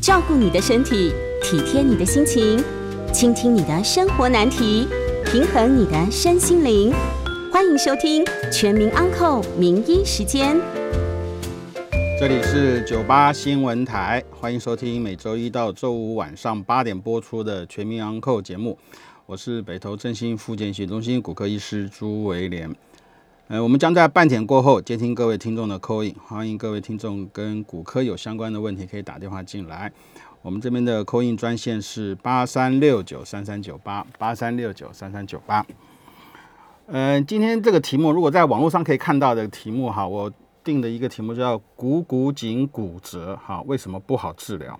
照顾你的身体，体贴你的心情，倾听你的生活难题，平衡你的身心灵。欢迎收听《全民安扣名医时间》。这里是九八新闻台，欢迎收听每周一到周五晚上八点播出的《全民安扣》节目。我是北投振兴复健学中心骨科医师朱维廉。呃，我们将在半点过后接听各位听众的 call in，欢迎各位听众跟骨科有相关的问题可以打电话进来。我们这边的 call in 专线是八三六九三三九八八三六九三三九八。嗯，今天这个题目如果在网络上可以看到的题目哈，我定的一个题目叫股骨颈骨折哈，为什么不好治疗？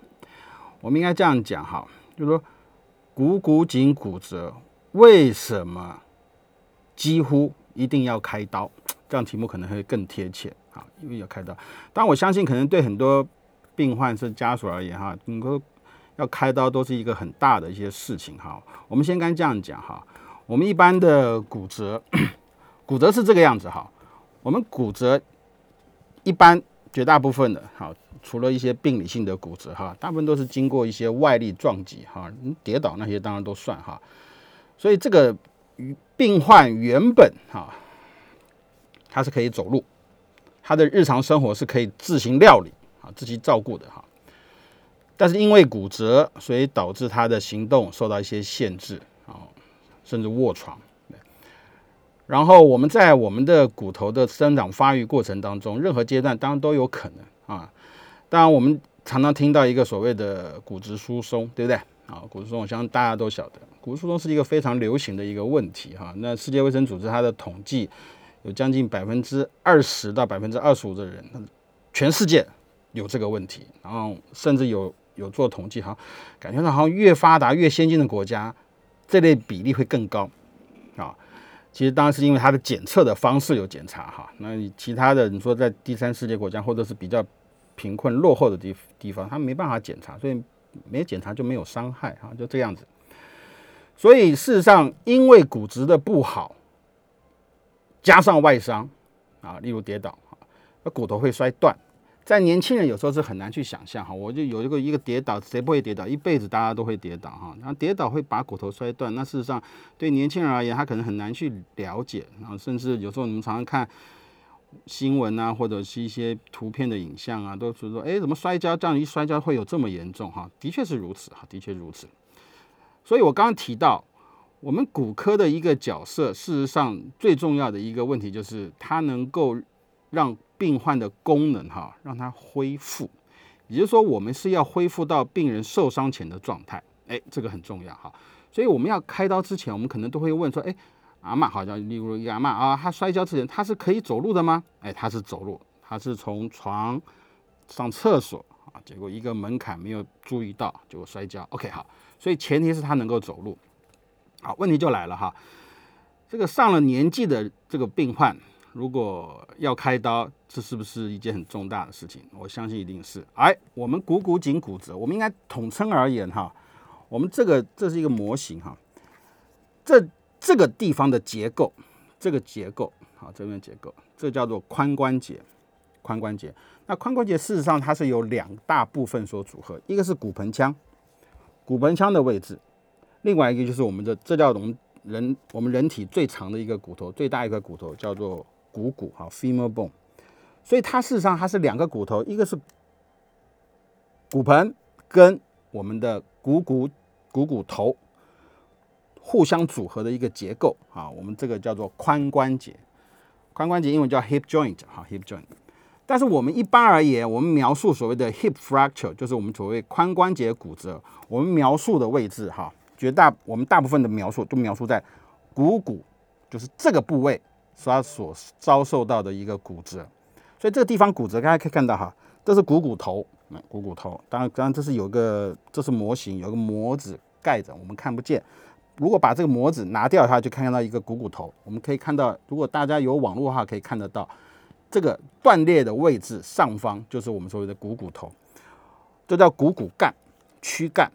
我们应该这样讲哈，就是说股骨颈骨折为什么几乎一定要开刀，这样题目可能会更贴切啊，因为要开刀。但我相信，可能对很多病患是家属而言哈，能够要开刀都是一个很大的一些事情哈。我们先该这样讲哈，我们一般的骨折，骨折是这个样子哈。我们骨折一般绝大部分的哈，除了一些病理性的骨折哈，大部分都是经过一些外力撞击哈，跌倒那些当然都算哈。所以这个。病患原本哈，他是可以走路，他的日常生活是可以自行料理啊，自己照顾的哈。但是因为骨折，所以导致他的行动受到一些限制啊，甚至卧床。然后我们在我们的骨头的生长发育过程当中，任何阶段当然都有可能啊。当然我们常常听到一个所谓的骨质疏松，对不对？啊，骨质疏松，我相信大家都晓得。骨质疏松是一个非常流行的一个问题哈。那世界卫生组织它的统计，有将近百分之二十到百分之二十五的人，全世界有这个问题。然后甚至有有做统计哈，感觉上好像越发达越先进的国家，这类比例会更高啊。其实当然是因为它的检测的方式有检查哈。那其他的你说在第三世界国家或者是比较贫困落后的地地方，它没办法检查，所以没检查就没有伤害哈，就这样子。所以事实上，因为骨质的不好，加上外伤啊，例如跌倒啊，那骨头会摔断。在年轻人有时候是很难去想象哈，我就有一个一个跌倒，谁不会跌倒？一辈子大家都会跌倒哈。然后跌倒会把骨头摔断，那事实上对年轻人而言，他可能很难去了解。然后甚至有时候你们常常看新闻啊，或者是一些图片的影像啊，都是说，哎，怎么摔跤这样一摔跤会有这么严重哈？的确是如此哈，的确如此。所以，我刚刚提到，我们骨科的一个角色，事实上最重要的一个问题就是，它能够让病患的功能哈，让它恢复。也就是说，我们是要恢复到病人受伤前的状态。哎，这个很重要哈。所以，我们要开刀之前，我们可能都会问说：哎，阿妈，好像例如一个阿妈啊，她摔跤之前，她是可以走路的吗？哎，她是走路，她是从床上厕所啊，结果一个门槛没有注意到，结果摔跤。OK，好。所以前提是他能够走路，好，问题就来了哈，这个上了年纪的这个病患，如果要开刀，这是不是一件很重大的事情？我相信一定是。哎，我们股骨颈骨折，我们应该统称而言哈，我们这个这是一个模型哈，这这个地方的结构，这个结构，好，这边结构，这叫做髋关节，髋关节。那髋关节事实上它是由两大部分所组合，一个是骨盆腔。骨盆腔的位置，另外一个就是我们的，这叫我们人我们人体最长的一个骨头，最大一个骨头叫做股骨，哈，femur bone。所以它事实上它是两个骨头，一个是骨盆跟我们的股骨股骨头互相组合的一个结构，啊，我们这个叫做髋关节。髋关节英文叫 hip joint，哈，hip joint。但是我们一般而言，我们描述所谓的 hip fracture，就是我们所谓髋关节骨折。我们描述的位置，哈，绝大我们大部分的描述都描述在股骨，就是这个部位它所遭受到的一个骨折。所以这个地方骨折，大家可以看到哈，这是股骨头，股骨头。当然，当然这是有个，这是模型，有个模子盖着，我们看不见。如果把这个模子拿掉的话，就看到一个股骨头。我们可以看到，如果大家有网络的话，可以看得到。这个断裂的位置上方就是我们所谓的股骨头，这叫股骨干、躯干。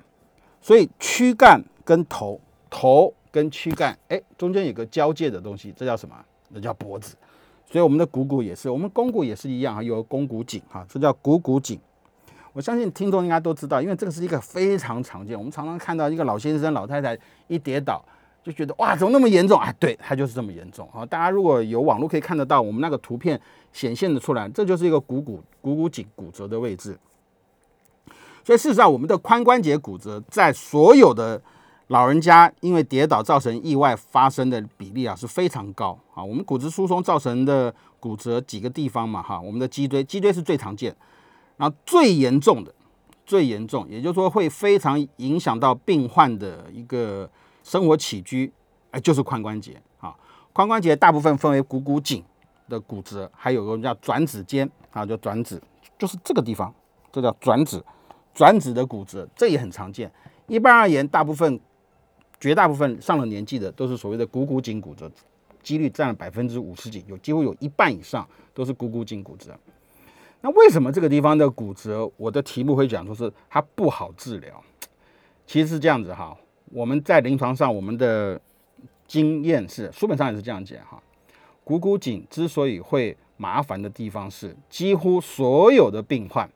所以躯干跟头、头跟躯干，哎，中间有个交界的东西，这叫什么？那叫脖子。所以我们的股骨也是，我们肱骨也是一样啊，有肱骨颈哈，这叫股骨颈。我相信听众应该都知道，因为这个是一个非常常见，我们常常看到一个老先生、老太太一跌倒，就觉得哇，怎么那么严重啊？对，他就是这么严重啊！大家如果有网络可以看得到，我们那个图片显现的出来，这就是一个股骨股骨颈骨折的位置。所以事实上，我们的髋关节骨折在所有的老人家因为跌倒造成意外发生的比例啊是非常高啊。我们骨质疏松造成的骨折几个地方嘛哈，我们的脊椎，脊椎是最常见。然后最严重的，最严重，也就是说会非常影响到病患的一个生活起居，哎，就是髋关节啊。髋关节大部分分为股骨颈的骨折，还有个叫转指尖啊，叫转指，就是这个地方，这叫转指，转指的骨折，这也很常见。一般而言，大部分、绝大部分上了年纪的都是所谓的股骨颈骨折，几率占了百分之五十几，有几乎有一半以上都是股骨颈骨折。那为什么这个地方的骨折，我的题目会讲说是它不好治疗？其实是这样子哈，我们在临床上我们的经验是，书本上也是这样讲哈。股骨颈之所以会麻烦的地方是，几乎所有的病患，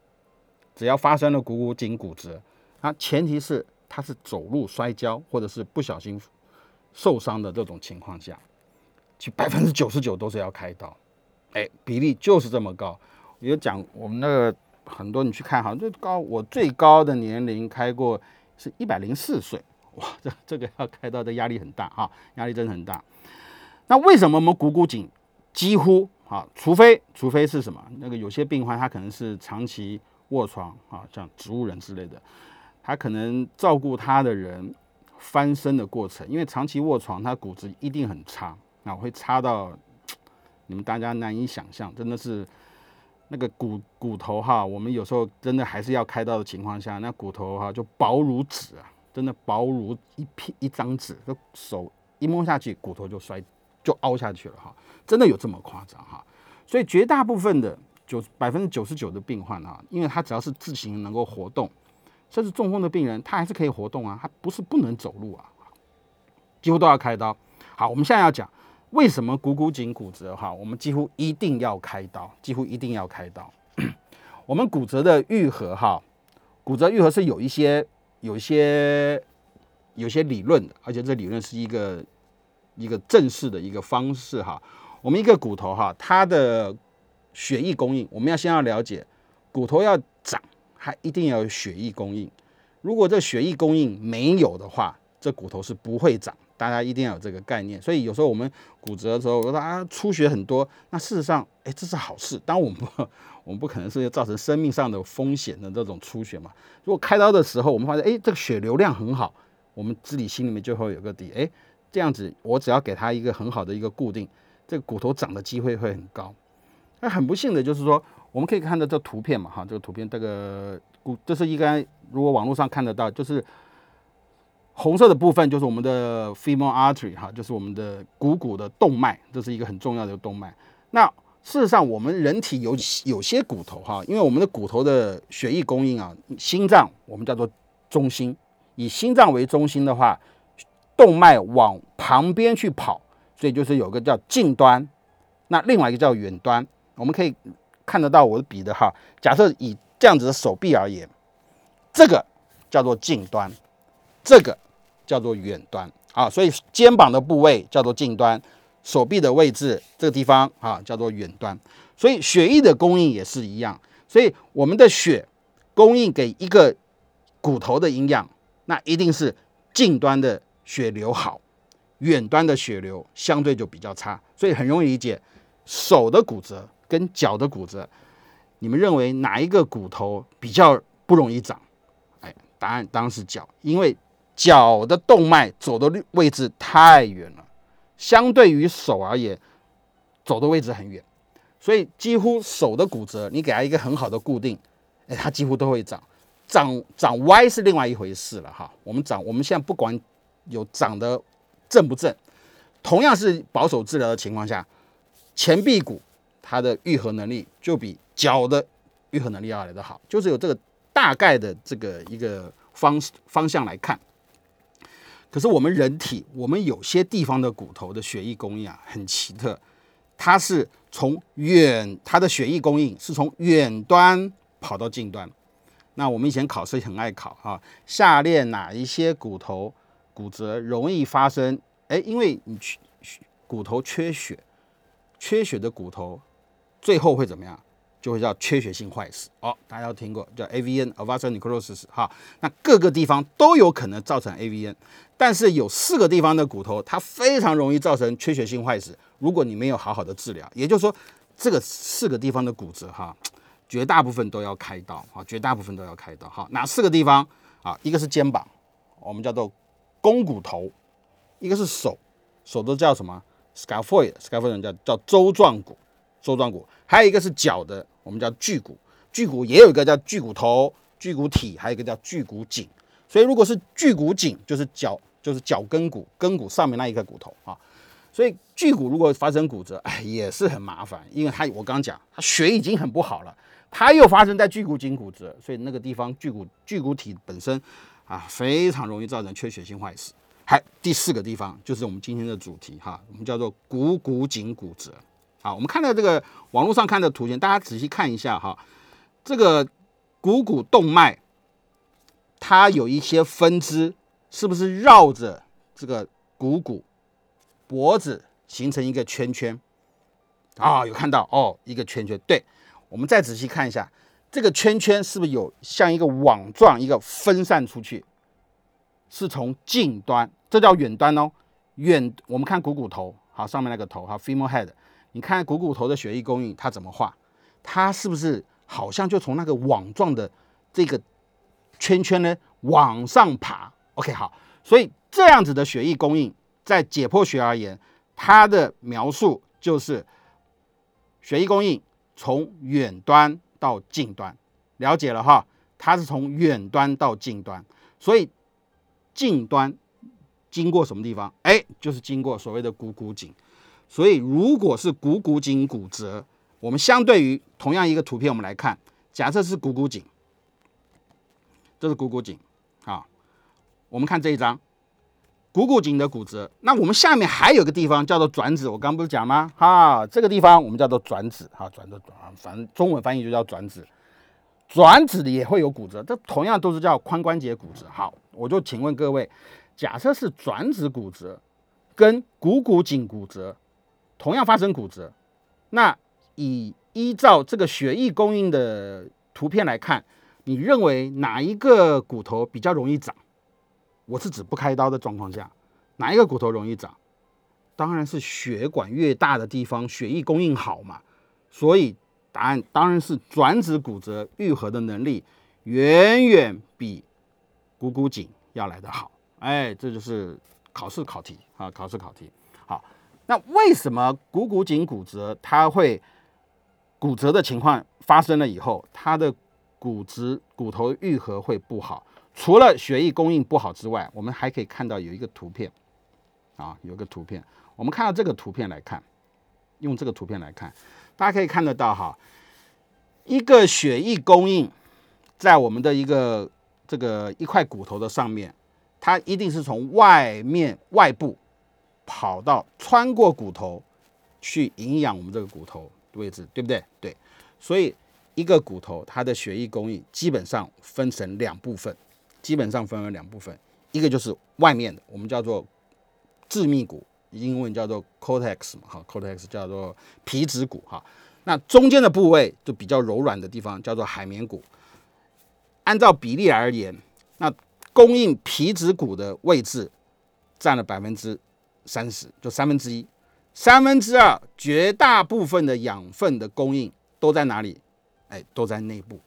只要发生了股骨颈骨折，那前提是他是走路摔跤或者是不小心受伤的这种情况下，其百分之九十九都是要开刀，哎，比例就是这么高。有讲我们那个很多，你去看哈，最高我最高的年龄开过是一百零四岁，哇，这这个要开刀的压力很大哈，压力真的很大。那为什么我们股骨颈几乎啊，除非除非是什么，那个有些病患他可能是长期卧床啊，像植物人之类的，他可能照顾他的人翻身的过程，因为长期卧床，他骨质一定很差啊，会差到你们大家难以想象，真的是。那个骨骨头哈，我们有时候真的还是要开刀的情况下，那骨头哈就薄如纸啊，真的薄如一片一张纸，就手一摸下去，骨头就摔就凹下去了哈，真的有这么夸张哈？所以绝大部分的九百分之九十九的病患哈，因为他只要是自行能够活动，甚至中风的病人，他还是可以活动啊，他不是不能走路啊，几乎都要开刀。好，我们现在要讲。为什么股骨颈骨折哈？我们几乎一定要开刀，几乎一定要开刀。我们骨折的愈合哈，骨折愈合是有一些、有一些、有些理论的，而且这理论是一个一个正式的一个方式哈。我们一个骨头哈，它的血液供应，我们要先要了解，骨头要长，它一定要有血液供应。如果这血液供应没有的话，这骨头是不会长。大家一定要有这个概念，所以有时候我们骨折的时候，我说啊出血很多，那事实上，哎，这是好事。当我们不，我们不可能是造成生命上的风险的这种出血嘛。如果开刀的时候，我们发现，哎，这个血流量很好，我们自己心里面就会有个底，哎，这样子，我只要给他一个很好的一个固定，这个骨头长的机会会很高。那很不幸的就是说，我们可以看到这图片嘛，哈，这个图片，这个骨，这是应该如果网络上看得到，就是。红色的部分就是我们的 femoral artery 哈，就是我们的股骨的动脉，这是一个很重要的动脉。那事实上，我们人体有有些骨头哈，因为我们的骨头的血液供应啊，心脏我们叫做中心，以心脏为中心的话，动脉往旁边去跑，所以就是有个叫近端，那另外一个叫远端。我们可以看得到我的笔的哈，假设以这样子的手臂而言，这个叫做近端，这个。叫做远端啊，所以肩膀的部位叫做近端，手臂的位置这个地方啊叫做远端。所以血液的供应也是一样，所以我们的血供应给一个骨头的营养，那一定是近端的血流好，远端的血流相对就比较差。所以很容易理解，手的骨折跟脚的骨折，你们认为哪一个骨头比较不容易长？哎，答案当然是脚，因为。脚的动脉走的位置太远了，相对于手而言，走的位置很远，所以几乎手的骨折，你给它一个很好的固定，哎，它几乎都会长。长长歪是另外一回事了哈。我们长，我们现在不管有长得正不正，同样是保守治疗的情况下，前臂骨它的愈合能力就比脚的愈合能力要来得好，就是有这个大概的这个一个方方向来看。可是我们人体，我们有些地方的骨头的血液供应啊，很奇特，它是从远，它的血液供应是从远端跑到近端。那我们以前考试很爱考哈，下列哪一些骨头骨折容易发生？哎，因为你缺骨头缺血，缺血的骨头最后会怎么样？就会叫缺血性坏死。哦，大家都听过叫 AVN（Avascular Necrosis） 哈。那各个地方都有可能造成 AVN，但是有四个地方的骨头它非常容易造成缺血性坏死。如果你没有好好的治疗，也就是说这个四个地方的骨折哈。绝大部分都要开刀啊，绝大部分都要开刀。好，哪四个地方啊？一个是肩膀，我们叫做肱骨头；一个是手，手都叫什么？scaphoid，scaphoid 叫叫舟状骨，舟状骨。还有一个是脚的，我们叫距骨，距骨也有一个叫距骨头、距骨体，还有一个叫距骨颈。所以如果是距骨颈，就是脚，就是脚跟骨，跟骨上面那一个骨头啊。所以距骨如果发生骨折，哎，也是很麻烦，因为它我刚刚讲，它血已经很不好了。它又发生在距骨颈骨折，所以那个地方距骨距骨体本身啊非常容易造成缺血性坏死。还第四个地方就是我们今天的主题哈，我们叫做股骨颈骨折。好，我们看到这个网络上看的图片，大家仔细看一下哈，这个股骨动脉它有一些分支，是不是绕着这个股骨脖子形成一个圈圈？啊，有看到哦，一个圈圈，对。我们再仔细看一下，这个圈圈是不是有像一个网状，一个分散出去？是从近端，这叫远端哦。远，我们看股骨头，好，上面那个头，好，femoral head。你看股骨头的血液供应，它怎么画？它是不是好像就从那个网状的这个圈圈呢往上爬？OK，好，所以这样子的血液供应，在解剖学而言，它的描述就是血液供应。从远端到近端，了解了哈，它是从远端到近端，所以近端经过什么地方？哎，就是经过所谓的股骨颈。所以如果是股骨颈骨折，我们相对于同样一个图片，我们来看，假设是股骨颈，这是股骨颈，我们看这一张。股骨颈的骨折，那我们下面还有个地方叫做转子，我刚不是讲吗？哈，这个地方我们叫做转子，哈，转的转，反正中文翻译就叫转子。转子也会有骨折，这同样都是叫髋关节骨折。好，我就请问各位，假设是转子骨折跟股骨颈骨折同样发生骨折，那以依照这个血液供应的图片来看，你认为哪一个骨头比较容易长？我是指不开刀的状况下，哪一个骨头容易长？当然是血管越大的地方，血液供应好嘛。所以答案当然是转子骨折愈合的能力远远比股骨颈要来得好。哎，这就是考试考题啊，考试考题。好，那为什么股骨颈骨折它会骨折的情况发生了以后，它的骨质骨头愈合会不好？除了血液供应不好之外，我们还可以看到有一个图片，啊，有个图片。我们看到这个图片来看，用这个图片来看，大家可以看得到哈，一个血液供应在我们的一个这个一块骨头的上面，它一定是从外面外部跑到穿过骨头去营养我们这个骨头位置，对不对？对。所以一个骨头它的血液供应基本上分成两部分。基本上分为两部分，一个就是外面的，我们叫做致密骨，英文叫做 cortex 嘛，哈，cortex 叫做皮质骨，哈。那中间的部位就比较柔软的地方叫做海绵骨。按照比例而言，那供应皮质骨的位置占了百分之三十，就三分之一，三分之二绝大部分的养分的供应都在哪里？哎，都在内部，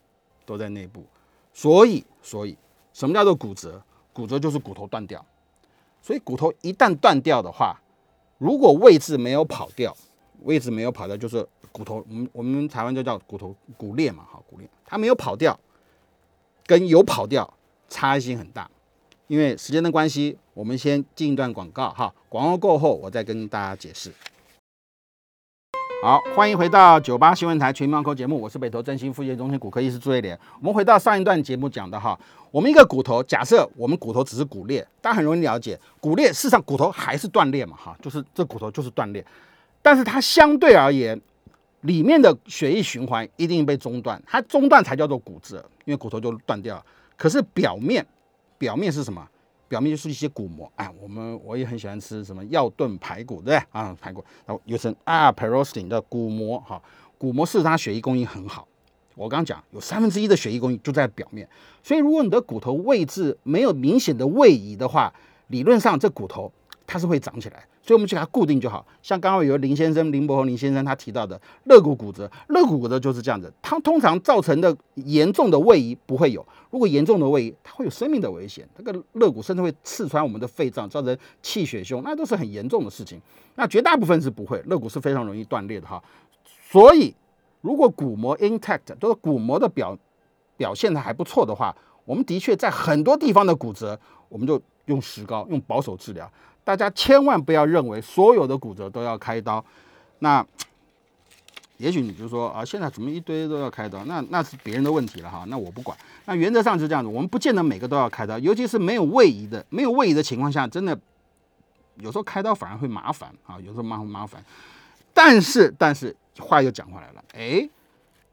都在内部。所以，所以。什么叫做骨折？骨折就是骨头断掉，所以骨头一旦断掉的话，如果位置没有跑掉，位置没有跑掉，就是骨头，我们我们台湾就叫骨头骨裂嘛，哈，骨裂，它没有跑掉，跟有跑掉差异性很大。因为时间的关系，我们先进一段广告，哈，广告过后我再跟大家解释。好，欢迎回到九八新闻台全民口节目，我是北投振兴复健中心骨科医师朱瑞莲。我们回到上一段节目讲的哈，我们一个骨头，假设我们骨头只是骨裂，大家很容易了解，骨裂事实上骨头还是断裂嘛，哈，就是这骨头就是断裂，但是它相对而言，里面的血液循环一定被中断，它中断才叫做骨折，因为骨头就断掉了。可是表面，表面是什么？表面就是一些骨膜。哎，我们我也很喜欢吃什么药炖排骨，对不对？啊，排骨，然后又称啊 p e r o s t i n 的骨膜，哈，骨膜是它血液供应很好。我刚讲有三分之一的血液供应就在表面，所以如果你的骨头位置没有明显的位移的话，理论上这骨头它是会长起来。所以我们就给它固定就好，像刚刚有林先生林伯宏林先生他提到的肋骨骨折，肋骨骨折就是这样子，它通常造成的严重的位移不会有，如果严重的位移，它会有生命的危险，这个肋骨甚至会刺穿我们的肺脏，造成气血胸，那都是很严重的事情。那绝大部分是不会，肋骨是非常容易断裂的哈。所以如果骨膜 intact，都是骨膜的表表现的还不错的话，我们的确在很多地方的骨折，我们就用石膏，用保守治疗。大家千万不要认为所有的骨折都要开刀，那 也许你就说啊，现在怎么一堆都要开刀？那那是别人的问题了哈，那我不管。那原则上是这样子，我们不见得每个都要开刀，尤其是没有位移的、没有位移的情况下，真的有时候开刀反而会麻烦啊，有时候麻麻烦。但是但是话又讲回来了，哎，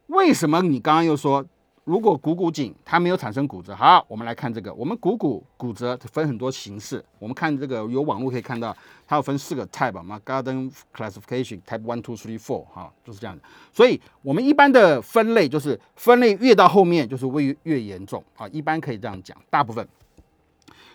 为什么你刚刚又说？如果股骨颈它没有产生骨折，好，我们来看这个。我们股骨骨折分很多形式，我们看这个有网络可以看到，它有分四个 type 嘛，Garden Classification Type One, Two, Three, Four，哈，就是这样的。所以我们一般的分类就是分类越到后面就是越越严重啊，一般可以这样讲，大部分。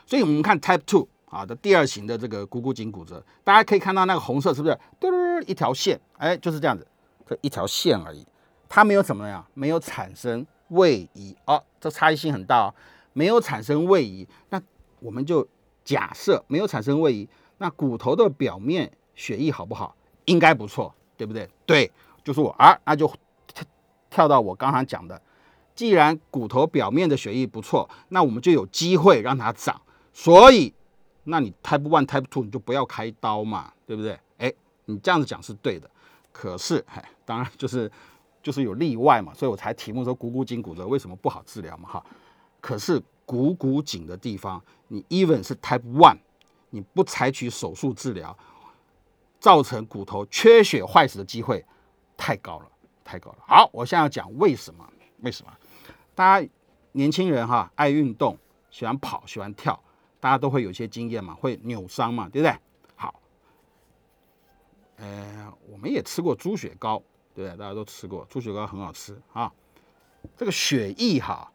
所以我们看 Type Two 啊的第二型的这个股骨颈骨折，大家可以看到那个红色是不是嘟一条线？哎，就是这样子，这一条线而已，它没有怎么样，没有产生。位移哦，这差异性很大哦，没有产生位移，那我们就假设没有产生位移，那骨头的表面血液好不好？应该不错，对不对？对，就是我啊，那就跳跳到我刚刚讲的，既然骨头表面的血液不错，那我们就有机会让它长，所以，那你 Type One、Type Two 你就不要开刀嘛，对不对？哎，你这样子讲是对的，可是，哎，当然就是。就是有例外嘛，所以我才题目说股骨颈骨折为什么不好治疗嘛哈。可是股骨颈的地方，你 even 是 Type One，你不采取手术治疗，造成骨头缺血坏死的机会太高了，太高了。好，我现在要讲为什么？为什么？大家年轻人哈爱运动，喜欢跑，喜欢跳，大家都会有些经验嘛，会扭伤嘛，对不对？好，呃，我们也吃过猪血糕。对，大家都吃过猪血糕，很好吃啊。这个血液哈，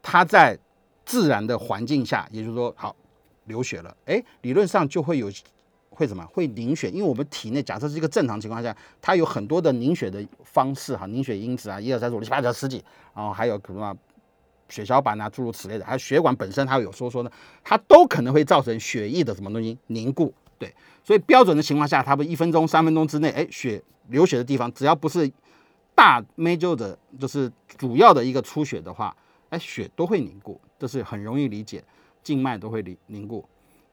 它在自然的环境下，也就是说，好流血了，哎，理论上就会有会什么？会凝血，因为我们体内假设是一个正常情况下，它有很多的凝血的方式哈，凝血因子啊，一二三四五六七八九十几，然后还有什么血小板啊，诸如此类的，还有血管本身它有收缩呢，它都可能会造成血液的什么东西凝固。对，所以标准的情况下，它不一分钟、三分钟之内，哎，血。流血的地方，只要不是大 major 的，就是主要的一个出血的话，哎，血都会凝固，这是很容易理解，静脉都会凝凝固。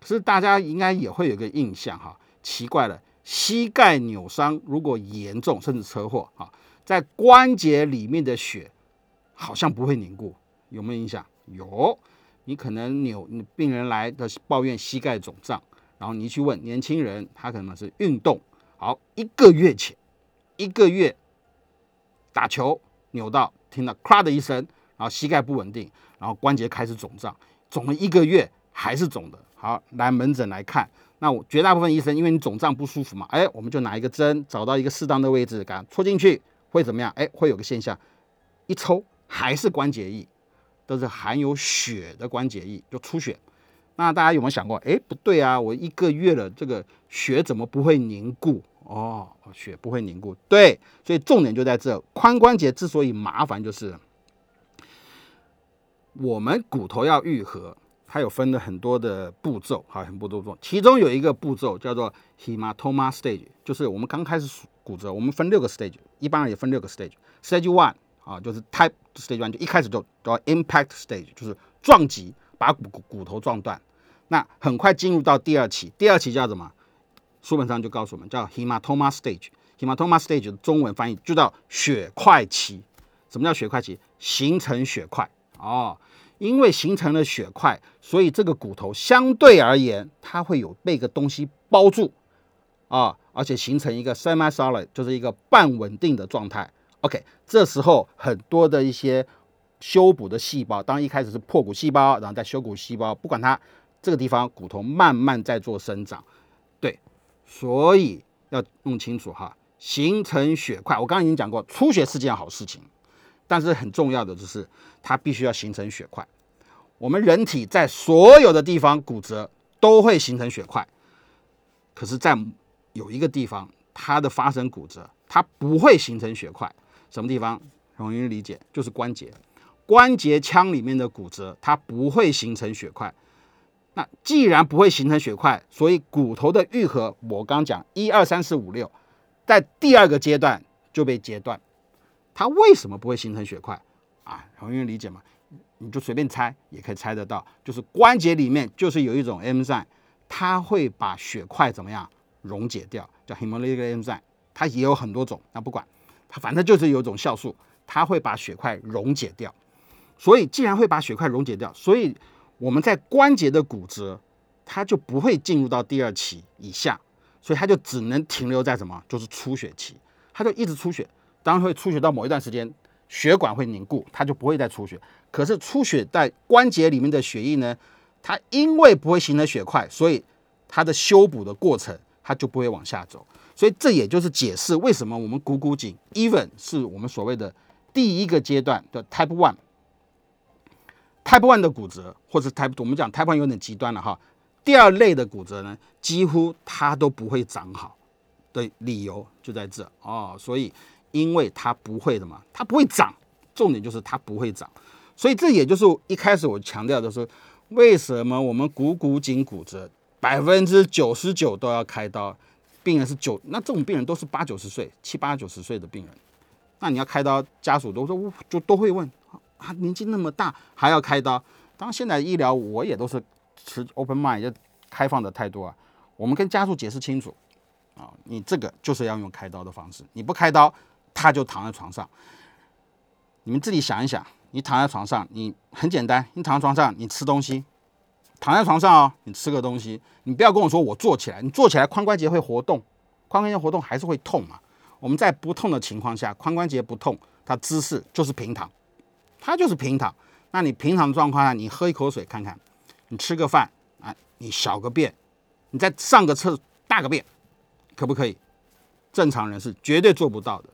可是大家应该也会有个印象哈，奇怪了，膝盖扭伤如果严重，甚至车祸哈，在关节里面的血好像不会凝固，有没有印象？有，你可能扭，病人来的抱怨膝盖肿胀，然后你去问年轻人，他可能是运动，好一个月前。一个月打球扭到，听到咔的一声，然后膝盖不稳定，然后关节开始肿胀，肿了一个月还是肿的。好，来门诊来看，那我绝大部分医生，因为你肿胀不舒服嘛，哎，我们就拿一个针，找到一个适当的位置，给它戳进去，会怎么样？哎，会有个现象，一抽还是关节液，都是含有血的关节液，就出血。那大家有没有想过？哎，不对啊，我一个月了，这个血怎么不会凝固？哦，血不会凝固，对，所以重点就在这。髋关节之所以麻烦，就是我们骨头要愈合，它有分了很多的步骤，哈，很多步骤。其中有一个步骤叫做 hematoma stage，就是我们刚开始骨折，我们分六个 stage，一般也分六个 stage。stage one 啊，就是 type stage one，就一开始就叫 impact stage，就是撞击，把骨骨头撞断。那很快进入到第二期，第二期叫什么？书本上就告诉我们，叫 hematoma stage。hematoma stage 的中文翻译就叫血块期。什么叫血块期？形成血块哦，因为形成了血块，所以这个骨头相对而言，它会有被个东西包住啊。而且形成一个 semi-solid，就是一个半稳定的状态。OK，这时候很多的一些修补的细胞，当一开始是破骨细胞，然后再修骨细胞，不管它这个地方骨头慢慢在做生长，对，所以要弄清楚哈，形成血块。我刚刚已经讲过，出血是件好事情，但是很重要的就是它必须要形成血块。我们人体在所有的地方骨折都会形成血块，可是，在有一个地方它的发生骨折，它不会形成血块。什么地方容易理解？就是关节，关节腔里面的骨折，它不会形成血块。那既然不会形成血块，所以骨头的愈合，我刚讲一二三四五六，在第二个阶段就被截断。它为什么不会形成血块啊？容易理解吗？你就随便猜，也可以猜得到，就是关节里面就是有一种 enzyme，它会把血块怎么样溶解掉，叫 hemolytic enzyme。它也有很多种，那不管。它反正就是有一种酵素，它会把血块溶解掉。所以既然会把血块溶解掉，所以我们在关节的骨折，它就不会进入到第二期以下，所以它就只能停留在什么？就是出血期，它就一直出血。当然会出血到某一段时间，血管会凝固，它就不会再出血。可是出血在关节里面的血液呢，它因为不会形成血块，所以它的修补的过程，它就不会往下走。所以这也就是解释为什么我们股骨颈 even 是我们所谓的第一个阶段的 Type One。Type One 的骨折，或者 Type 我们讲 Type One 有点极端了哈。第二类的骨折呢，几乎它都不会长好的理由就在这哦。所以因为它不会的嘛，它不会长，重点就是它不会长。所以这也就是一开始我强调的是，为什么我们股骨颈骨折百分之九十九都要开刀。病人是九，那这种病人都是八九十岁、七八九十岁的病人，那你要开刀，家属都说，就都会问啊，年纪那么大还要开刀？当然，现在医疗我也都是持 open mind，就开放的态度啊。我们跟家属解释清楚啊，你这个就是要用开刀的方式，你不开刀，他就躺在床上。你们自己想一想，你躺在床上，你很简单，你躺在床上，你吃东西。躺在床上哦，你吃个东西，你不要跟我说我坐起来，你坐起来髋关节会活动，髋关节活动还是会痛嘛。我们在不痛的情况下，髋关节不痛，它姿势就是平躺，它就是平躺。那你平躺的状况下，你喝一口水看看，你吃个饭啊，你小个便，你再上个厕大个便，可不可以？正常人是绝对做不到的。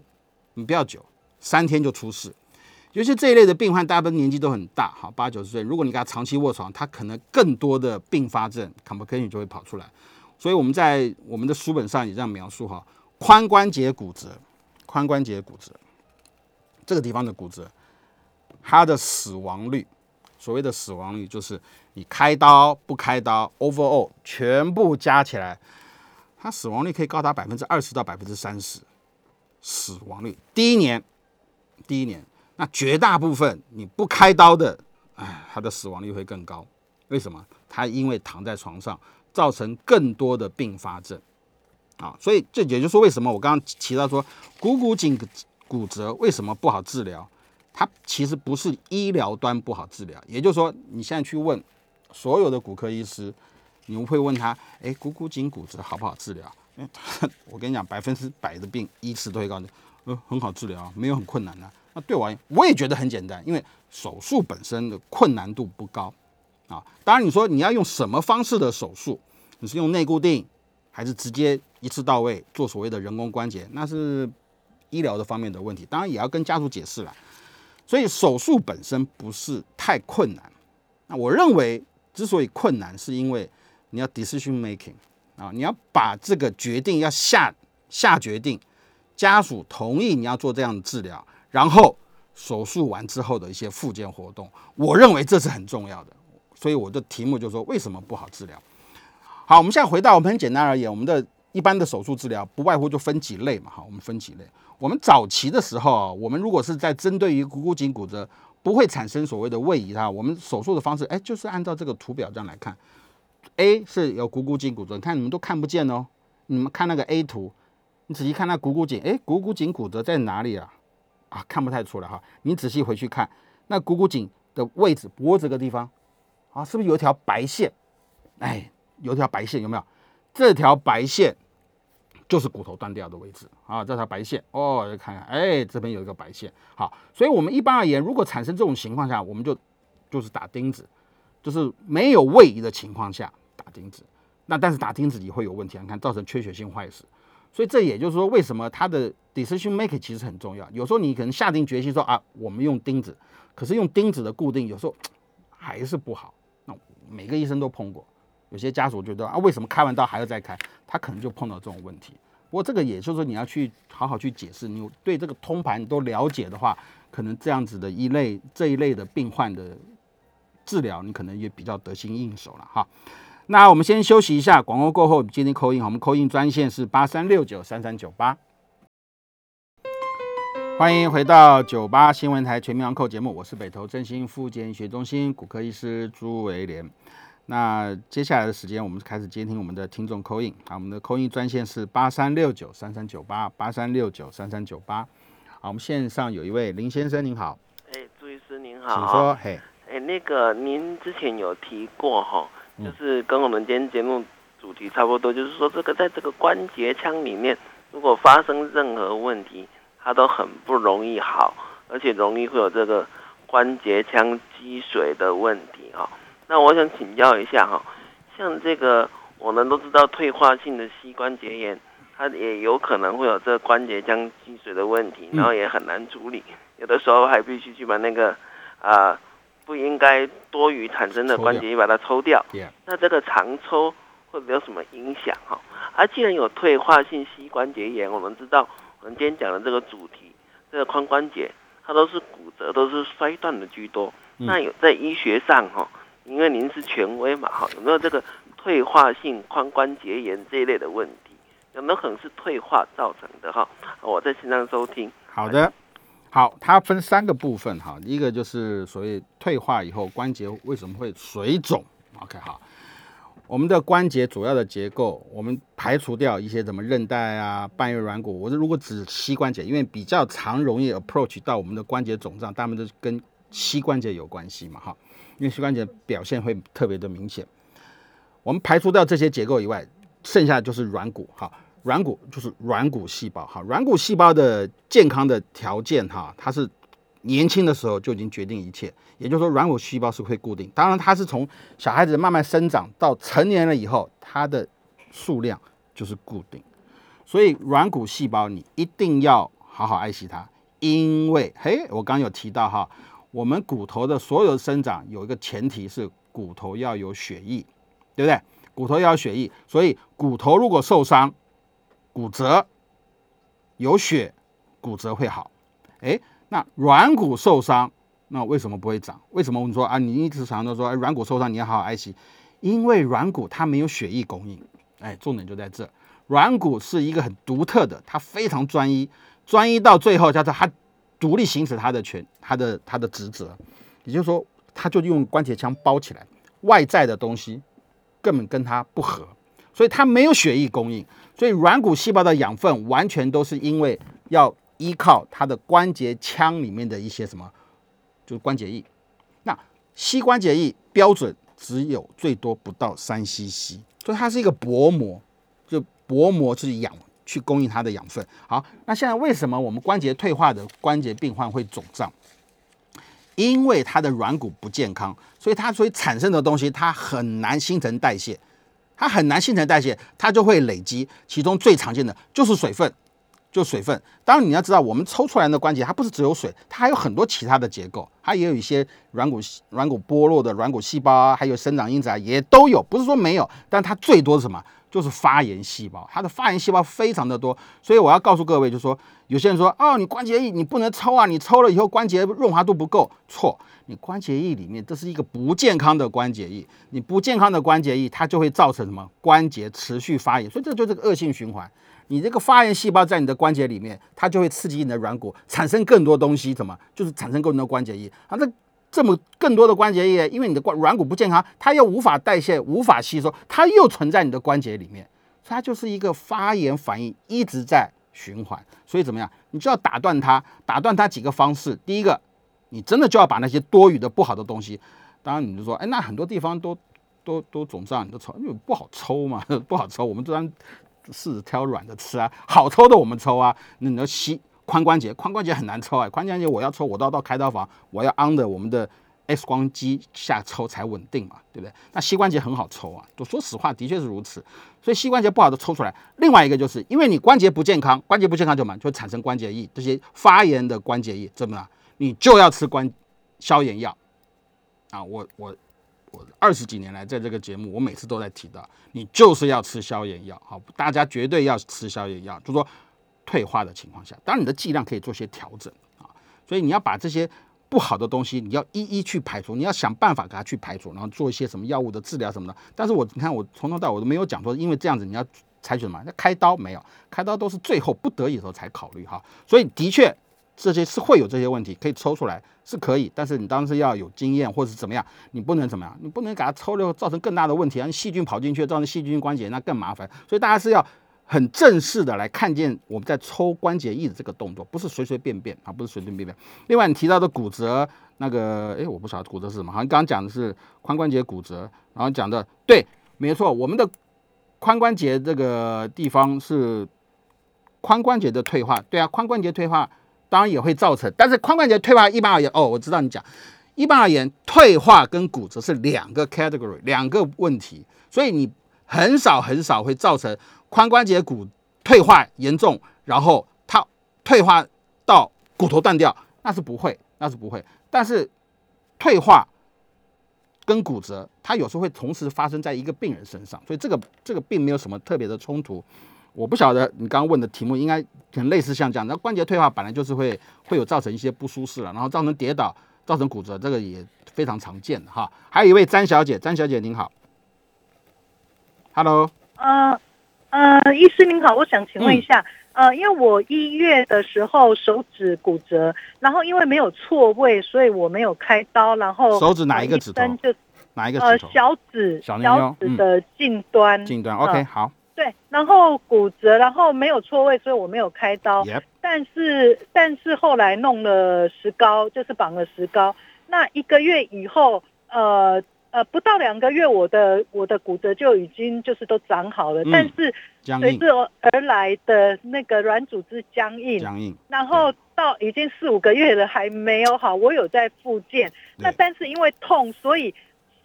你不要久，三天就出事。尤其这一类的病患，大部分年纪都很大，哈，八九十岁。如果你给他长期卧床，他可能更多的并发症 complication 就会跑出来。所以我们在我们的书本上也这样描述哈：髋关节骨折，髋关节骨折这个地方的骨折，它的死亡率，所谓的死亡率就是你开刀不开刀，overall 全部加起来，它死亡率可以高达百分之二十到百分之三十。死亡率第一年，第一年。那绝大部分你不开刀的，哎，他的死亡率会更高。为什么？他因为躺在床上，造成更多的并发症啊。所以这也就是说，为什么我刚刚提到说，股骨颈骨折为什么不好治疗？它其实不是医疗端不好治疗。也就是说，你现在去问所有的骨科医师，你会问他，哎，股骨颈骨折好不好治疗？我跟你讲，百分之百的病医师都会告诉你，呃，很好治疗，没有很困难的。那对我，我也觉得很简单，因为手术本身的困难度不高啊。当然，你说你要用什么方式的手术，你是用内固定，还是直接一次到位做所谓的人工关节，那是医疗的方面的问题。当然也要跟家属解释了。所以手术本身不是太困难。那我认为之所以困难，是因为你要 decision making 啊，你要把这个决定要下下决定，家属同意你要做这样的治疗。然后手术完之后的一些复健活动，我认为这是很重要的。所以我的题目就说，为什么不好治疗？好，我们现在回到我们很简单而言，我们的一般的手术治疗不外乎就分几类嘛。哈，我们分几类。我们早期的时候啊，我们如果是在针对于股骨颈骨折，不会产生所谓的位移它，我们手术的方式，哎，就是按照这个图表这样来看。A 是有股骨颈骨折，看你们都看不见哦。你们看那个 A 图，你仔细看那股骨颈，哎，股骨颈骨折在哪里啊？啊，看不太出来哈。你仔细回去看，那股骨颈的位置，脖子这个地方，啊，是不是有一条白线？哎，有条白线有没有？这条白线就是骨头断掉的位置啊，这条白线哦，看看，哎，这边有一个白线，好，所以我们一般而言，如果产生这种情况下，我们就就是打钉子，就是没有位移的情况下打钉子，那但是打钉子也会有问题，你看造成缺血性坏死，所以这也就是说，为什么它的 decision making 其实很重要，有时候你可能下定决心说啊，我们用钉子，可是用钉子的固定有时候 还是不好，那每个医生都碰过。有些家属觉得啊，为什么开完刀还要再开？他可能就碰到这种问题。不过这个也就是说，你要去好好去解释，你对这个通盘都了解的话，可能这样子的一类这一类的病患的治疗，你可能也比较得心应手了哈。那我们先休息一下，广告过后接听扣印，我们扣印专线是八三六九三三九八。欢迎回到九八新闻台全民昂扣节目，我是北投振兴复健医学中心骨科医师朱维廉。那接下来的时间，我们开始接听我们的听众扣印。好，我们的扣印专线是八三六九三三九八八三六九三三九八。好，我们线上有一位林先生，您好。哎，朱医师您好。请说。嘿。哎，那个您之前有提过哈，就是跟我们今天节目主题差不多，就是说这个在这个关节腔里面，如果发生任何问题，它都很不容易好，而且容易会有这个关节腔积水的问题哈。那我想请教一下哈，像这个我们都知道退化性的膝关节炎，它也有可能会有这关节腔积水的问题，然后也很难处理，有的时候还必须去把那个啊不应该多余产生的关节把它抽掉。那这个常抽会不会有什么影响哈？而既然有退化性膝关节炎，我们知道我们今天讲的这个主题，这个髋关节它都是骨折，都是摔断的居多。那有在医学上哈？因为您是权威嘛，哈，有没有这个退化性髋关节炎这一类的问题？有没有可能是退化造成的？哈，我在线上收听。好的，好，它分三个部分，哈，一个就是所谓退化以后关节为什么会水肿？OK，好，我们的关节主要的结构，我们排除掉一些什么韧带啊、半月软骨，我是如果指膝关节，因为比较常容易 approach 到我们的关节肿胀，大部分都是跟膝关节有关系嘛，哈。因为膝关节表现会特别的明显，我们排除掉这些结构以外，剩下就是软骨哈，软骨就是软骨细胞哈，软骨细胞的健康的条件哈，它是年轻的时候就已经决定一切，也就是说软骨细胞是会固定，当然它是从小孩子慢慢生长到成年了以后，它的数量就是固定，所以软骨细胞你一定要好好爱惜它，因为嘿，我刚有提到哈。我们骨头的所有生长有一个前提是骨头要有血液，对不对？骨头要有血液，所以骨头如果受伤、骨折、有血，骨折会好。哎，那软骨受伤，那为什么不会长？为什么我们说啊？你一直常都说软骨受伤你要好好爱惜，因为软骨它没有血液供应。哎，重点就在这，软骨是一个很独特的，它非常专一，专一到最后叫做它。独立行使他的权，他的他的职责，也就是说，他就用关节腔包起来，外在的东西根本跟他不合，所以他没有血液供应，所以软骨细胞的养分完全都是因为要依靠它的关节腔里面的一些什么，就是关节液。那膝关节液标准只有最多不到三 cc，所以它是一个薄膜，就薄膜是养。去供应它的养分。好，那现在为什么我们关节退化的关节病患会肿胀？因为它的软骨不健康，所以它所以产生的东西它很难新陈代谢，它很难新陈代谢，它就会累积。其中最常见的就是水分，就水分。当然你要知道，我们抽出来的关节它不是只有水，它还有很多其他的结构，它也有一些软骨软骨剥落的软骨细胞啊，还有生长因子啊，也都有，不是说没有，但它最多是什么？就是发炎细胞，它的发炎细胞非常的多，所以我要告诉各位，就是说，有些人说，哦，你关节液你不能抽啊，你抽了以后关节润滑度不够，错，你关节液里面这是一个不健康的关节液，你不健康的关节液，它就会造成什么关节持续发炎，所以这就是个恶性循环。你这个发炎细胞在你的关节里面，它就会刺激你的软骨产生更多东西，怎么就是产生更多关节液啊？这这么更多的关节液，因为你的关软骨不健康，它又无法代谢、无法吸收，它又存在你的关节里面，它就是一个发炎反应一直在循环。所以怎么样？你就要打断它，打断它几个方式。第一个，你真的就要把那些多余的、不好的东西，当然你就说，哎，那很多地方都都都肿胀，你都抽，因为不好抽嘛，不好抽。我们这样试着挑软的吃啊，好抽的我们抽啊。那你要吸髋关节，髋关节很难抽啊，髋关节我要抽，我都要到开刀房，我要 under 我们的 X 光机下抽才稳定嘛，对不对？那膝关节很好抽啊，就说实话，的确是如此。所以膝关节不好的抽出来，另外一个就是因为你关节不健康，关节不健康就嘛就会产生关节液，这些发炎的关节液怎么了？你就要吃关消炎药啊！我我。我二十几年来在这个节目，我每次都在提到，你就是要吃消炎药，好，大家绝对要吃消炎药，就说退化的情况下，当然你的剂量可以做些调整啊，所以你要把这些不好的东西，你要一一去排除，你要想办法给它去排除，然后做一些什么药物的治疗什么的。但是我你看我从头到尾都没有讲说，因为这样子你要采取什么？那开刀没有，开刀都是最后不得已的时候才考虑哈，所以的确。这些是会有这些问题，可以抽出来是可以，但是你当时要有经验或者是怎么样，你不能怎么样，你不能给它抽了造成更大的问题让！细菌跑进去造成细菌关节那更麻烦，所以大家是要很正式的来看见我们在抽关节液的这个动作，不是随随便便啊，不是随随便便。另外你提到的骨折，那个哎，我不晓得骨折是什么，好像刚刚讲的是髋关节骨折，然后讲的对，没错，我们的髋关节这个地方是髋关节的退化，对啊，髋关节退化。当然也会造成，但是髋关节退化一般而言，哦，我知道你讲，一般而言，退化跟骨折是两个 category，两个问题，所以你很少很少会造成髋关节骨退化严重，然后它退化到骨头断掉，那是不会，那是不会。但是退化跟骨折，它有时候会同时发生在一个病人身上，所以这个这个并没有什么特别的冲突。我不晓得你刚刚问的题目应该很类似像这样，那关节退化本来就是会会有造成一些不舒适了，然后造成跌倒，造成骨折，这个也非常常见的哈。还有一位詹小姐，詹小姐您好，Hello，呃呃，医师您好，我想请问一下，呃，因为我一月的时候手指骨折，然后因为没有错位，所以我没有开刀，然后手指哪一个指头？就哪一个指头？呃，小指，小指的近端，近端，OK，好。对，然后骨折，然后没有错位，所以我没有开刀。但是，但是后来弄了石膏，就是绑了石膏。那一个月以后，呃呃，不到两个月，我的我的骨折就已经就是都长好了。但是随之而来的那个软组织僵硬，僵硬。然后到已经四五个月了还没有好，我有在复健。那但是因为痛，所以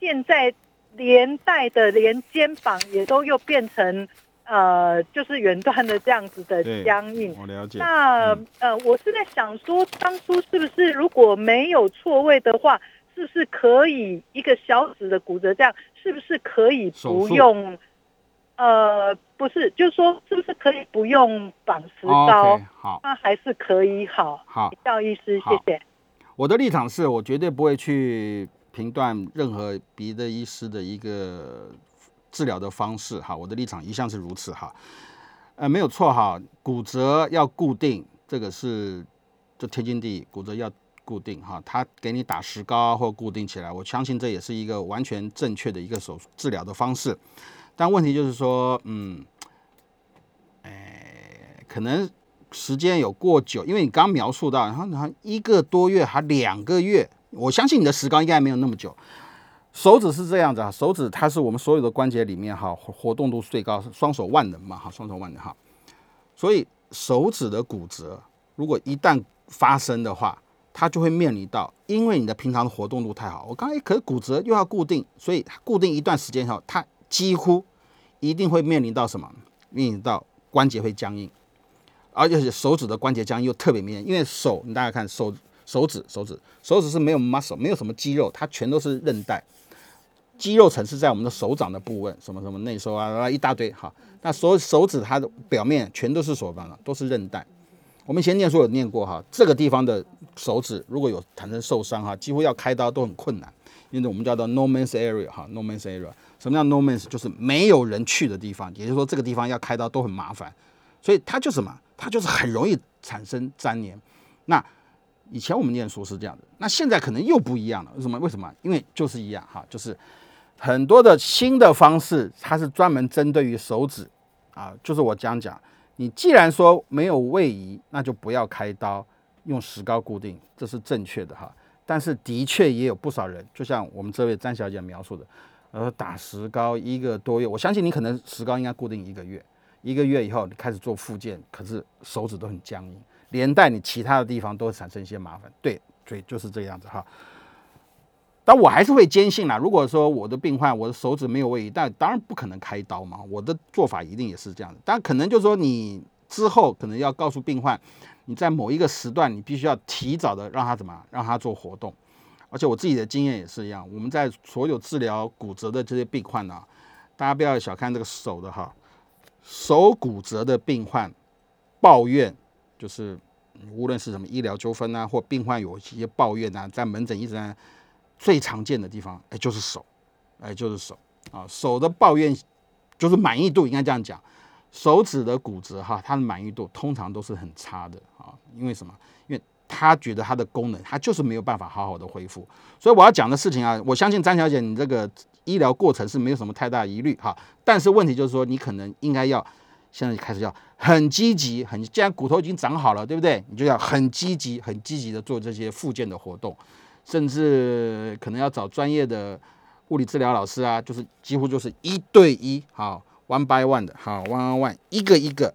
现在连带的连肩膀也都又变成。呃，就是远端的这样子的僵硬，我了解。那呃，我是在想说，当初是不是如果没有错位的话，是不是可以一个小指的骨折这样，是不是可以不用？呃，不是，就是说，是不是可以不用绑石膏？好，那还是可以好。好，赵医师，谢谢。我的立场是我绝对不会去评断任何别的医师的一个。治疗的方式哈，我的立场一向是如此哈，呃，没有错哈，骨折要固定，这个是就天经地义，骨折要固定哈，他给你打石膏或固定起来，我相信这也是一个完全正确的一个手治疗的方式，但问题就是说，嗯，哎，可能时间有过久，因为你刚描述到，然后然后一个多月还两个月，我相信你的石膏应该没有那么久。手指是这样子啊，手指它是我们所有的关节里面哈活动度最高，双手万能嘛哈，双手万能哈。所以手指的骨折，如果一旦发生的话，它就会面临到，因为你的平常的活动度太好，我刚才可是骨折又要固定，所以固定一段时间后，它几乎一定会面临到什么？面临到关节会僵硬，而且手指的关节僵硬又特别明显，因为手你大家看手手指手指手指是没有 muscle，没有什么肌肉，它全都是韧带。肌肉层是在我们的手掌的部位，什么什么内收啊，一大堆哈。那手手指它的表面全都是手板了，都是韧带。我们以前念书有念过哈，这个地方的手指如果有产生受伤哈，几乎要开刀都很困难，因为我们叫做 no man's area 哈，no man's area。什么叫 no man's？就是没有人去的地方，也就是说这个地方要开刀都很麻烦，所以它就什么？它就是很容易产生粘连。那以前我们念书是这样的，那现在可能又不一样了。为什么？为什么？因为就是一样哈，就是。很多的新的方式，它是专门针对于手指，啊，就是我讲讲，你既然说没有位移，那就不要开刀，用石膏固定，这是正确的哈。但是的确也有不少人，就像我们这位詹小姐描述的，呃，打石膏一个多月，我相信你可能石膏应该固定一个月，一个月以后你开始做复健，可是手指都很僵硬，连带你其他的地方都会产生一些麻烦。对，所以就是这样子哈。但我还是会坚信啦，如果说我的病患我的手指没有位移，但当然不可能开刀嘛。我的做法一定也是这样的，但可能就是说你之后可能要告诉病患，你在某一个时段你必须要提早的让他怎么让他做活动。而且我自己的经验也是一样，我们在所有治疗骨折的这些病患呢，大家不要小看这个手的哈，手骨折的病患抱怨就是无论是什么医疗纠纷啊，或病患有一些抱怨啊，在门诊一直在。最常见的地方，哎，就是手，哎，就是手啊。手的抱怨就是满意度，应该这样讲。手指的骨折，哈，它的满意度通常都是很差的啊。因为什么？因为他觉得它的功能，它就是没有办法好好的恢复。所以我要讲的事情啊，我相信张小姐，你这个医疗过程是没有什么太大疑虑哈。但是问题就是说，你可能应该要现在开始要很积极，很既然骨头已经长好了，对不对？你就要很积极、很积极的做这些复健的活动。甚至可能要找专业的物理治疗老师啊，就是几乎就是一对一，好，one by one 的，好，one on one，一个一个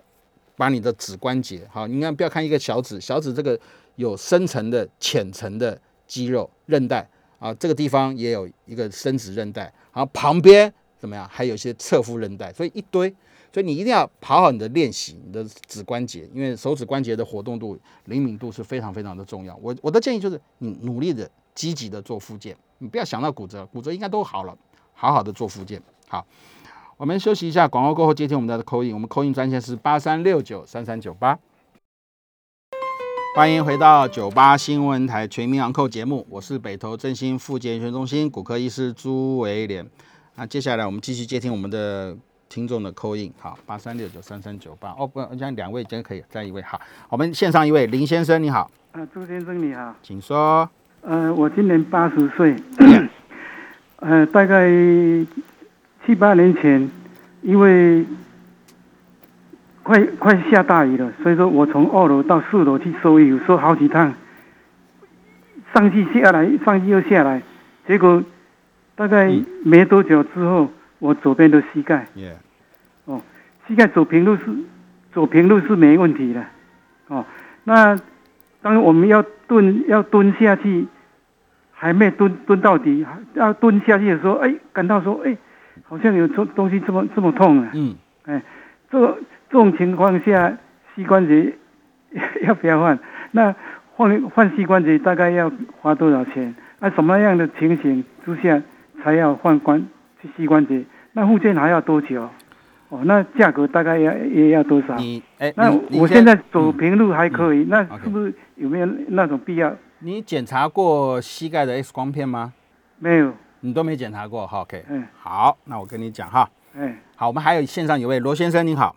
把你的指关节，好，你看不要看一个小指，小指这个有深层的、浅层的肌肉韧带啊，这个地方也有一个伸直韧带，然后旁边怎么样，还有一些侧副韧带，所以一堆，所以你一定要跑好你的练习，你的指关节，因为手指关节的活动度、灵敏度是非常非常的重要。我我的建议就是你努力的。积极的做复健，你不要想到骨折，骨折应该都好了，好好的做复健。好，我们休息一下，广告过后接听我们的扣印，我们扣印专线是八三六九三三九八。欢迎回到九八新闻台全民昂扣节目，我是北投振兴复健医学中心骨科医师朱维廉。那接下来我们继续接听我们的听众的扣印，好，八三六九三三九八。哦，不，我讲两位真可以，再一位好，我们线上一位林先生，你好。啊，朱先生你好，请说。呃，我今年八十岁，呃，大概七八年前，因为快快下大雨了，所以说我从二楼到四楼去收衣服，收好几趟，上去下来，上去又下来，结果大概没多久之后，我左边的膝盖，哦，膝盖走平路是走平路是没问题的，哦，那当我们要蹲要蹲下去。还没蹲蹲到底，要蹲下去的时候，哎，感到说，哎，好像有东东西这么这么痛啊。嗯。哎，这这种情况下，膝关节 要不要换？那换换膝关节大概要花多少钱？那什么样的情形之下才要换关膝关节？那附件还要多久？哦，那价格大概要也要多少？你哎，那我现在走平路还可以，那是不是有没有那种必要？你检查过膝盖的 X 光片吗？没有，你都没检查过。好，OK，嗯，好，那我跟你讲哈，嗯，好，我们还有线上有位罗先生，您好，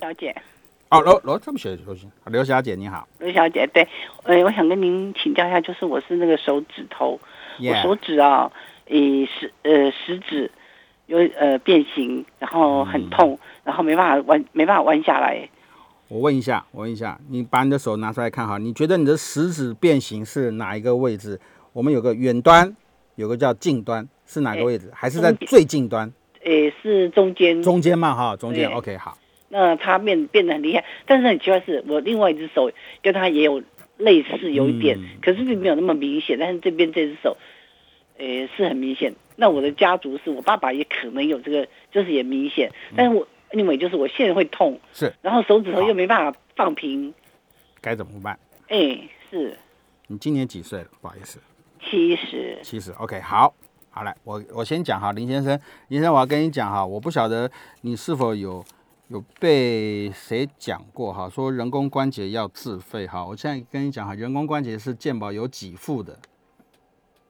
小姐，哦，罗罗这么写罗先，刘小姐你好，刘小姐，对，呃，我想跟您请教一下，就是我是那个手指头，我手指啊，呃食呃食指有呃变形，然后很痛，然后没办法弯，没办法弯下来。我问一下，我问一下，你把你的手拿出来看哈，你觉得你的食指变形是哪一个位置？我们有个远端，有个叫近端，是哪个位置？还是在最近端？诶，是中间。中间嘛，哈，中间。OK，好。那它变变得很厉害，但是很奇怪是，我另外一只手跟它也有类似，有一点，可是并没有那么明显。但是这边这只手，诶，是很明显。那我的家族是我爸爸也可能有这个，就是也明显，但是我。因为就是我现在会痛，是，然后手指头又没办法放平，该怎么办？哎，是。你今年几岁了？不好意思。七十。七十，OK，好，好来，我我先讲哈，林先生，林先生，我要跟你讲哈，我不晓得你是否有有被谁讲过哈，说人工关节要自费哈，我现在跟你讲哈，人工关节是健保有给付的，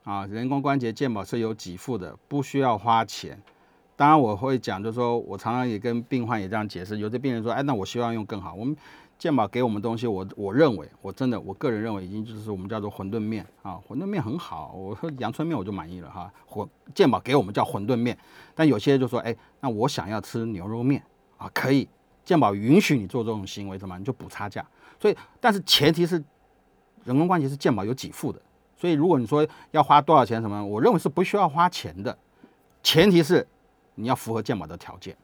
啊，人工关节健保是有给付的，不需要花钱。当然我会讲，就是说我常常也跟病患也这样解释。有的病人说：“哎，那我希望用更好。”我们健保给我们东西，我我认为，我真的我个人认为，已经就是我们叫做馄饨面啊，馄饨面很好。我说阳春面我就满意了哈。馄健保给我们叫馄饨面，但有些就说：“哎，那我想要吃牛肉面啊，可以，健保允许你做这种行为，怎么你就补差价。”所以，但是前提是人工关节是健保有给付的。所以如果你说要花多少钱什么，我认为是不需要花钱的，前提是。你要符合健保的条件，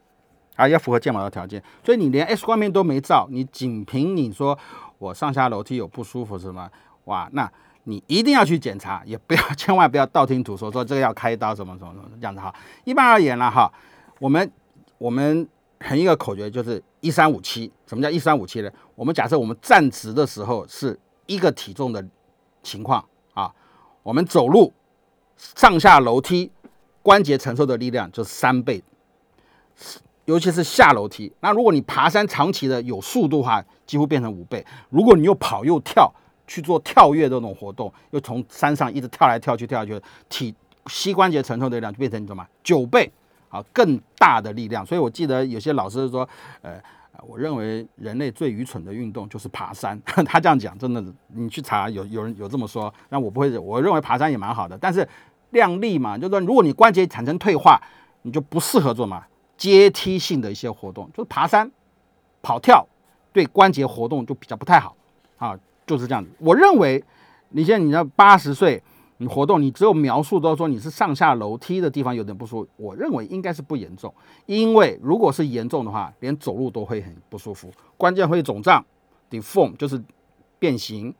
啊，要符合健保的条件。所以你连 X 光片都没照，你仅凭你说我上下楼梯有不舒服什么，哇，那你一定要去检查，也不要千万不要道听途说说这个要开刀什么什么什么这样子哈。一般而言呢哈，我们我们很一个口诀就是一三五七。什么叫一三五七呢？我们假设我们站直的时候是一个体重的情况，我们走路上下楼梯。关节承受的力量就是三倍，尤其是下楼梯。那如果你爬山长期的有速度的话，几乎变成五倍。如果你又跑又跳去做跳跃这种活动，又从山上一直跳来跳去跳下去，体膝关节承受的力量就变成什么九倍啊，更大的力量。所以我记得有些老师说，呃，我认为人类最愚蠢的运动就是爬山。他这样讲，真的，你去查有有人有这么说。那我不会，我认为爬山也蛮好的，但是。量力嘛，就是说，如果你关节产生退化，你就不适合做嘛阶梯性的一些活动，就是爬山、跑跳，对关节活动就比较不太好啊，就是这样子。我认为，你现在你要八十岁，你活动，你只有描述到说你是上下楼梯的地方有点不舒服，我认为应该是不严重，因为如果是严重的话，连走路都会很不舒服，关键会肿胀，deform 就是变形、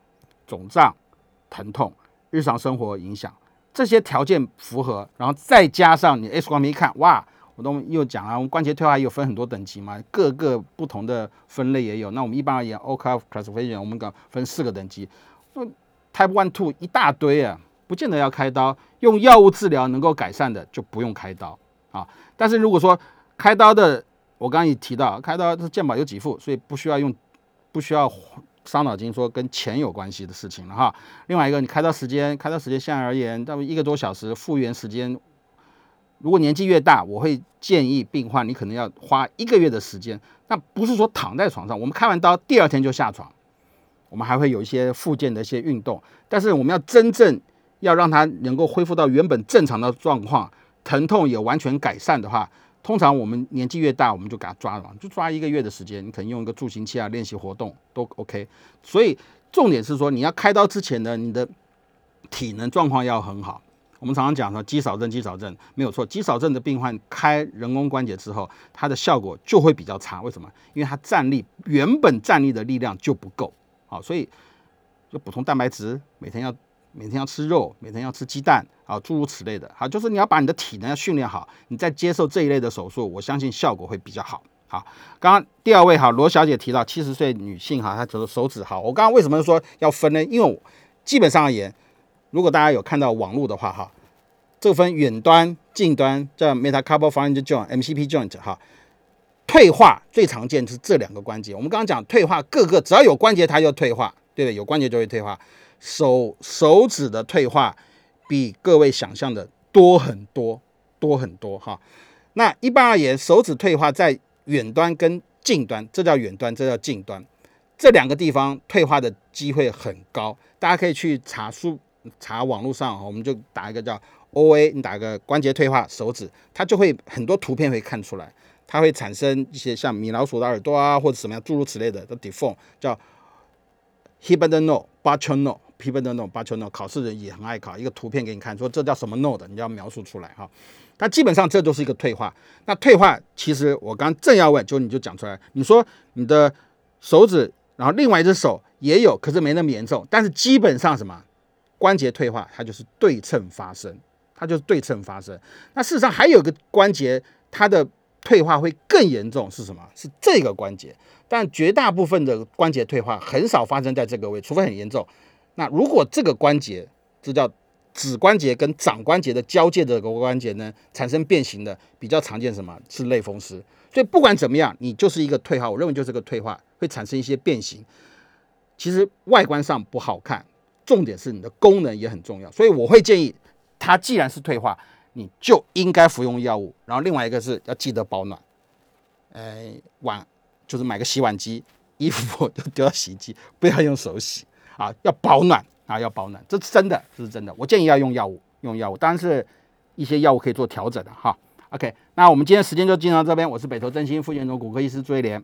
肿胀、疼痛，日常生活影响。这些条件符合，然后再加上你 X 光片一看，哇，我都又讲了，我们关节退化有分很多等级嘛，各个不同的分类也有。那我们一般而言 o c a f classification 我们讲分四个等级，那 Type One Two 一大堆啊，不见得要开刀，用药物治疗能够改善的就不用开刀啊。但是如果说开刀的，我刚刚也提到，开刀是健保有给付，所以不需要用，不需要。伤脑筋，说跟钱有关系的事情了哈。另外一个，你开刀时间，开刀时间相对而言，大概一个多小时，复原时间，如果年纪越大，我会建议病患你可能要花一个月的时间。那不是说躺在床上，我们开完刀第二天就下床，我们还会有一些复健的一些运动。但是我们要真正要让它能够恢复到原本正常的状况，疼痛也完全改善的话。通常我们年纪越大，我们就给他抓了，就抓一个月的时间。你可能用一个助行器啊，练习活动都 OK。所以重点是说，你要开刀之前呢，你的体能状况要很好。我们常常讲说，肌少症，肌少症没有错。肌少症的病患开人工关节之后，它的效果就会比较差。为什么？因为他站立原本站立的力量就不够好，所以就补充蛋白质，每天要。每天要吃肉，每天要吃鸡蛋，啊，诸如此类的，好，就是你要把你的体能要训练好，你再接受这一类的手术，我相信效果会比较好。好，刚刚第二位哈，罗小姐提到七十岁女性哈，她手手指好，我刚刚为什么说要分呢？因为基本上而言，如果大家有看到网络的话哈，这分远端、近端叫 metacarpal phalange joint（MCP joint） 哈，退化最常见是这两个关节。我们刚刚讲退化，各个只要有关节它就退化，对不对？有关节就会退化。手手指的退化比各位想象的多很多，多很多哈。那一般而言，手指退化在远端跟近端，这叫远端，这叫近端，这两个地方退化的机会很高。大家可以去查书，查网络上，我们就打一个叫 O A，你打个关节退化手指，它就会很多图片会看出来，它会产生一些像米老鼠的耳朵啊，或者什么样诸如此类的的 deform，叫 hip and no butcher no。p e o p l e 的那种八球 no，考试人也很爱考一个图片给你看，说这叫什么 no 的，你就要描述出来哈。那基本上这都是一个退化。那退化其实我刚正要问，就你就讲出来，你说你的手指，然后另外一只手也有，可是没那么严重。但是基本上什么关节退化，它就是对称发生，它就是对称发生。那事实上还有个关节，它的退化会更严重，是什么？是这个关节。但绝大部分的关节退化很少发生在这个位，除非很严重。那如果这个关节，这叫指关节跟掌关节的交界的这个关节呢，产生变形的，比较常见什么？是类风湿。所以不管怎么样，你就是一个退化，我认为就是个退化，会产生一些变形。其实外观上不好看，重点是你的功能也很重要。所以我会建议，它既然是退化，你就应该服用药物。然后另外一个是要记得保暖，呃，碗就是买个洗碗机，衣服 就丢到洗衣机，不要用手洗。啊，要保暖啊，要保暖，这是真的，这是真的。我建议要用药物，用药物，当然是一些药物可以做调整的哈。OK，那我们今天时间就进到这边，我是北投振兴副院长骨科医师朱一莲，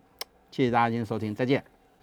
谢谢大家今天收听，再见。